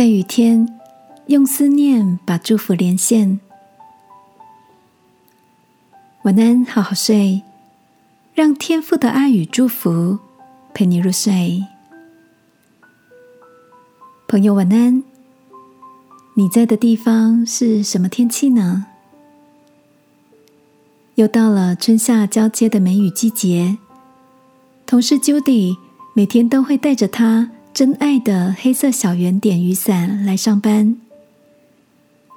在雨天，用思念把祝福连线。晚安，好好睡，让天父的爱与祝福陪你入睡。朋友，晚安。你在的地方是什么天气呢？又到了春夏交接的梅雨季节，同事 Judy 每天都会带着她。真爱的黑色小圆点雨伞来上班。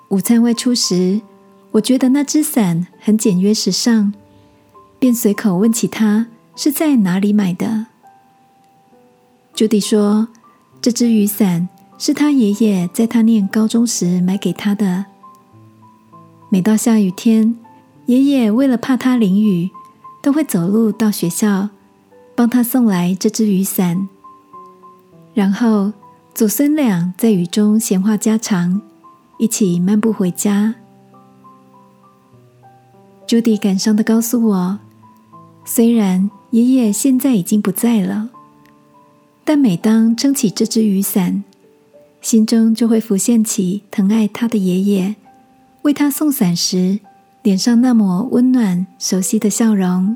午餐外出时，我觉得那只伞很简约时尚，便随口问起他是在哪里买的。朱迪说：“这只雨伞是他爷爷在他念高中时买给他的。每到下雨天，爷爷为了怕他淋雨，都会走路到学校，帮他送来这只雨伞。”然后祖孙俩在雨中闲话家常，一起漫步回家。朱迪感伤的告诉我，虽然爷爷现在已经不在了，但每当撑起这只雨伞，心中就会浮现起疼爱他的爷爷为他送伞时脸上那抹温暖、熟悉的笑容。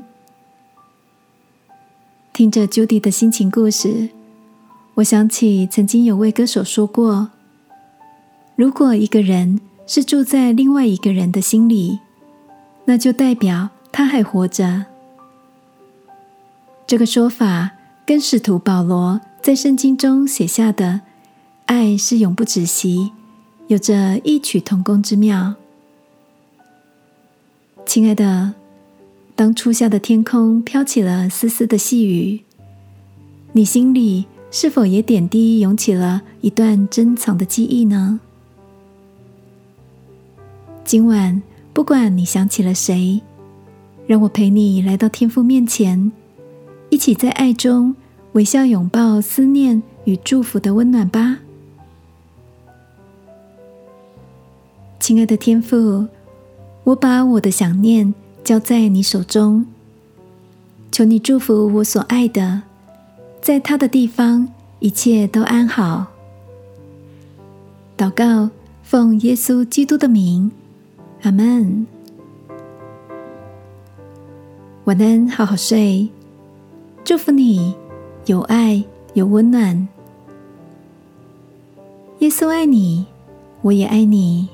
听着朱迪的心情故事。我想起曾经有位歌手说过：“如果一个人是住在另外一个人的心里，那就代表他还活着。”这个说法跟使徒保罗在圣经中写下的“爱是永不止息”有着异曲同工之妙。亲爱的，当初夏的天空飘起了丝丝的细雨，你心里。是否也点滴涌起了一段珍藏的记忆呢？今晚，不管你想起了谁，让我陪你来到天父面前，一起在爱中微笑拥抱思念与祝福的温暖吧。亲爱的天父，我把我的想念交在你手中，求你祝福我所爱的。在他的地方，一切都安好。祷告，奉耶稣基督的名，阿门。晚安，好好睡。祝福你，有爱，有温暖。耶稣爱你，我也爱你。